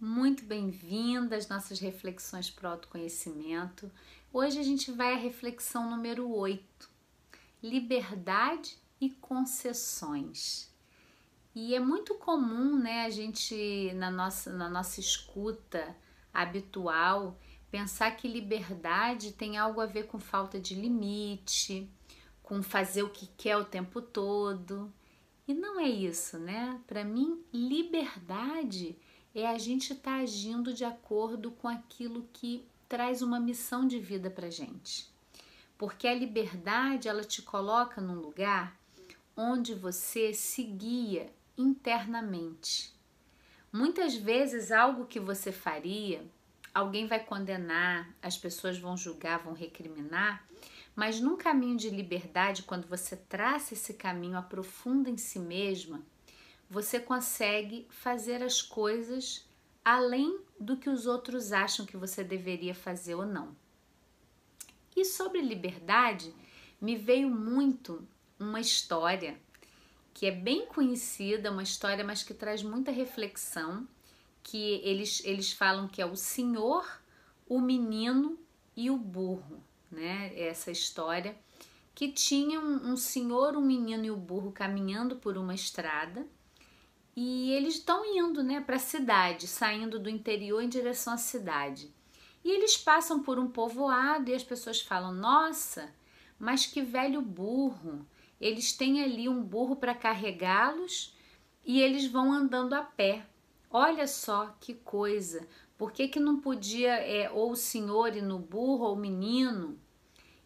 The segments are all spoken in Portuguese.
muito bem-vinda às nossas reflexões para o autoconhecimento. Hoje a gente vai à reflexão número 8: liberdade e concessões. E é muito comum, né, a gente na nossa, na nossa escuta habitual pensar que liberdade tem algo a ver com falta de limite, com fazer o que quer o tempo todo. E não é isso, né? Para mim, liberdade é a gente estar tá agindo de acordo com aquilo que traz uma missão de vida para gente. Porque a liberdade ela te coloca num lugar onde você se guia internamente. Muitas vezes algo que você faria, alguém vai condenar, as pessoas vão julgar, vão recriminar, mas num caminho de liberdade, quando você traça esse caminho, aprofunda em si mesma, você consegue fazer as coisas além do que os outros acham que você deveria fazer ou não. E sobre liberdade, me veio muito uma história que é bem conhecida, uma história, mas que traz muita reflexão, que eles, eles falam que é o senhor, o menino e o burro né? Essa história que tinha um, um senhor, um menino e o um burro caminhando por uma estrada e eles estão indo, né, para a cidade, saindo do interior em direção à cidade. E eles passam por um povoado e as pessoas falam: Nossa, mas que velho burro! Eles têm ali um burro para carregá-los e eles vão andando a pé. Olha só que coisa! Por que, que não podia é, ou o senhor ir no burro ou o menino?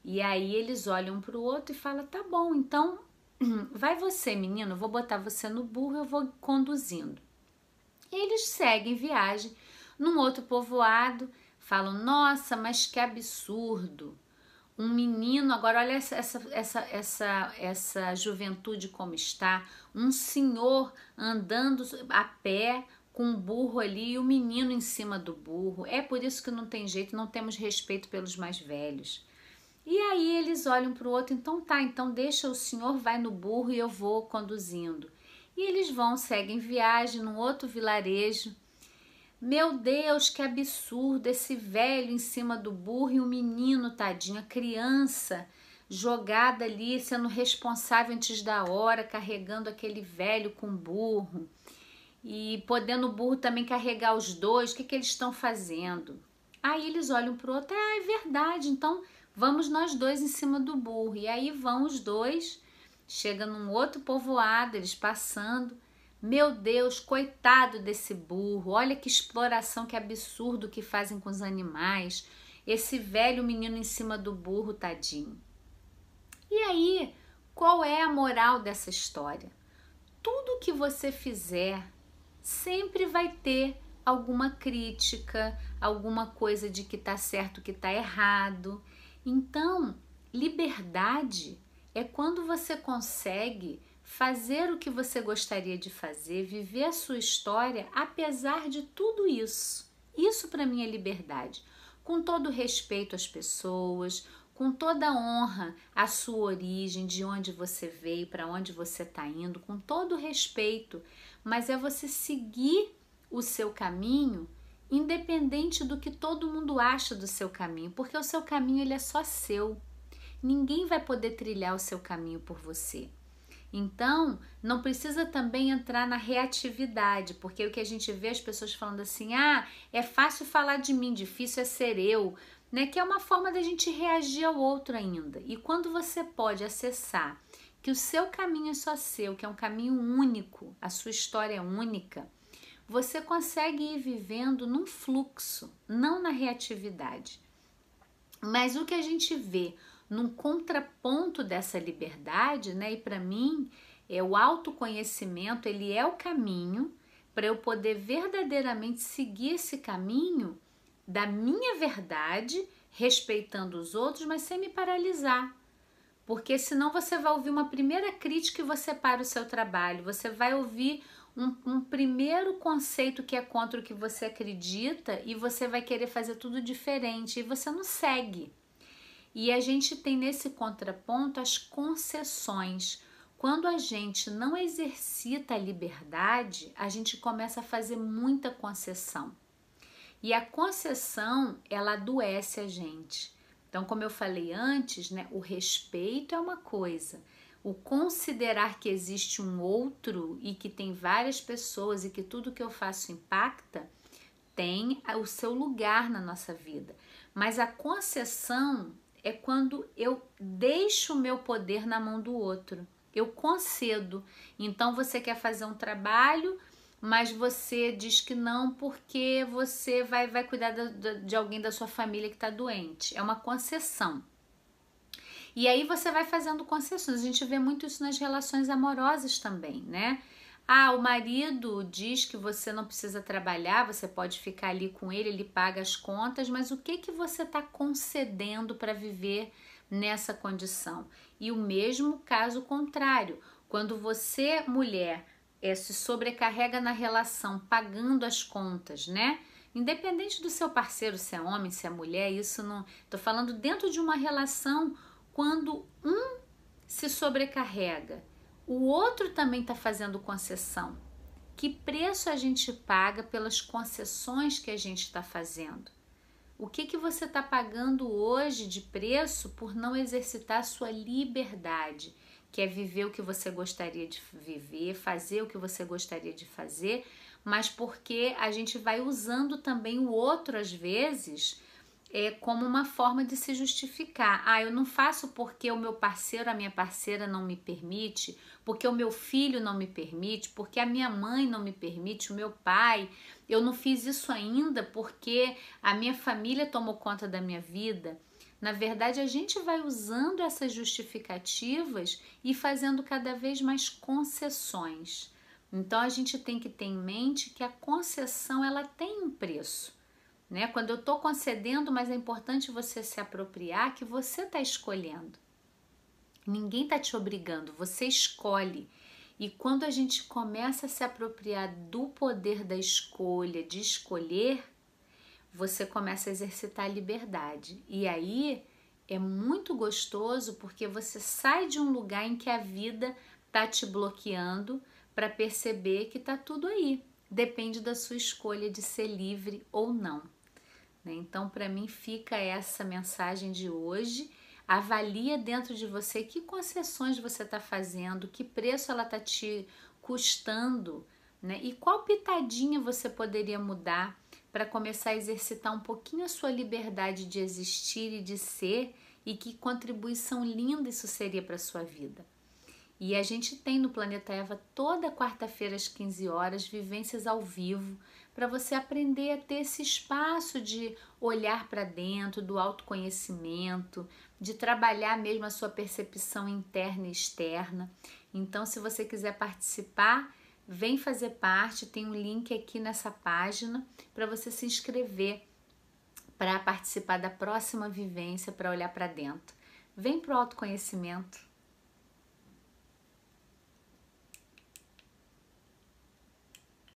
E aí eles olham para o outro e falam: tá bom, então vai você, menino, vou botar você no burro, eu vou conduzindo. E eles seguem viagem num outro povoado, falam: nossa, mas que absurdo! Um menino, agora olha essa, essa, essa, essa, essa juventude como está, um senhor andando a pé com um burro ali e o um menino em cima do burro. É por isso que não tem jeito, não temos respeito pelos mais velhos. E aí eles olham para o outro, então tá, então deixa o senhor vai no burro e eu vou conduzindo. E eles vão, seguem viagem num outro vilarejo. Meu Deus, que absurdo esse velho em cima do burro e o menino, tadinho, a criança jogada ali, sendo responsável antes da hora, carregando aquele velho com burro. E podendo o burro também carregar os dois, o que, que eles estão fazendo? Aí eles olham para o outro, ah, é verdade, então Vamos nós dois em cima do burro. E aí vão os dois, chega num outro povoado, eles passando. Meu Deus, coitado desse burro. Olha que exploração, que absurdo que fazem com os animais. Esse velho menino em cima do burro, tadinho. E aí, qual é a moral dessa história? Tudo que você fizer sempre vai ter alguma crítica, alguma coisa de que tá certo, que tá errado. Então, liberdade é quando você consegue fazer o que você gostaria de fazer, viver a sua história apesar de tudo isso. Isso para mim é liberdade. Com todo respeito às pessoas, com toda honra à sua origem, de onde você veio, para onde você está indo, com todo respeito, mas é você seguir o seu caminho independente do que todo mundo acha do seu caminho, porque o seu caminho ele é só seu. Ninguém vai poder trilhar o seu caminho por você. Então, não precisa também entrar na reatividade, porque o que a gente vê as pessoas falando assim: "Ah, é fácil falar de mim, difícil é ser eu", né? Que é uma forma da gente reagir ao outro ainda. E quando você pode acessar que o seu caminho é só seu, que é um caminho único, a sua história é única, você consegue ir vivendo num fluxo, não na reatividade. Mas o que a gente vê num contraponto dessa liberdade, né? E para mim, é o autoconhecimento, ele é o caminho para eu poder verdadeiramente seguir esse caminho da minha verdade, respeitando os outros, mas sem me paralisar. Porque senão você vai ouvir uma primeira crítica e você para o seu trabalho, você vai ouvir um, um, primeiro conceito que é contra o que você acredita e você vai querer fazer tudo diferente e você não segue. E a gente tem nesse contraponto as concessões. quando a gente não exercita a liberdade, a gente começa a fazer muita concessão. E a concessão, ela adoece a gente. Então, como eu falei antes, né, o respeito é uma coisa, o considerar que existe um outro e que tem várias pessoas e que tudo que eu faço impacta, tem o seu lugar na nossa vida. Mas a concessão é quando eu deixo o meu poder na mão do outro. Eu concedo. Então você quer fazer um trabalho, mas você diz que não porque você vai, vai cuidar de, de alguém da sua família que está doente. É uma concessão. E aí você vai fazendo concessões. A gente vê muito isso nas relações amorosas também, né? Ah, o marido diz que você não precisa trabalhar, você pode ficar ali com ele, ele paga as contas, mas o que que você está concedendo para viver nessa condição? E o mesmo caso contrário, quando você, mulher, é, se sobrecarrega na relação, pagando as contas, né? Independente do seu parceiro, se é homem, se é mulher, isso não. Tô falando dentro de uma relação quando um se sobrecarrega o outro também está fazendo concessão. Que preço a gente paga pelas concessões que a gente está fazendo? O que, que você está pagando hoje de preço por não exercitar sua liberdade, que é viver o que você gostaria de viver, fazer o que você gostaria de fazer, mas porque a gente vai usando também o outro às vezes é, como uma forma de se justificar. Ah, eu não faço porque o meu parceiro, a minha parceira não me permite, porque o meu filho não me permite, porque a minha mãe não me permite, o meu pai. Eu não fiz isso ainda porque a minha família tomou conta da minha vida. Na verdade, a gente vai usando essas justificativas e fazendo cada vez mais concessões. Então a gente tem que ter em mente que a concessão ela tem um preço né? Quando eu estou concedendo, mas é importante você se apropriar que você está escolhendo. Ninguém está te obrigando, você escolhe. E quando a gente começa a se apropriar do poder da escolha, de escolher, você começa a exercitar a liberdade. E aí é muito gostoso porque você sai de um lugar em que a vida tá te bloqueando para perceber que tá tudo aí. Depende da sua escolha de ser livre ou não. Né? Então, para mim, fica essa mensagem de hoje. Avalia dentro de você que concessões você está fazendo, que preço ela está te custando, né? E qual pitadinha você poderia mudar para começar a exercitar um pouquinho a sua liberdade de existir e de ser e que contribuição linda isso seria para sua vida. E a gente tem no Planeta Eva toda quarta-feira às 15 horas vivências ao vivo para você aprender a ter esse espaço de olhar para dentro, do autoconhecimento, de trabalhar mesmo a sua percepção interna e externa. Então, se você quiser participar, vem fazer parte, tem um link aqui nessa página para você se inscrever para participar da próxima vivência, para olhar para dentro. Vem para o autoconhecimento.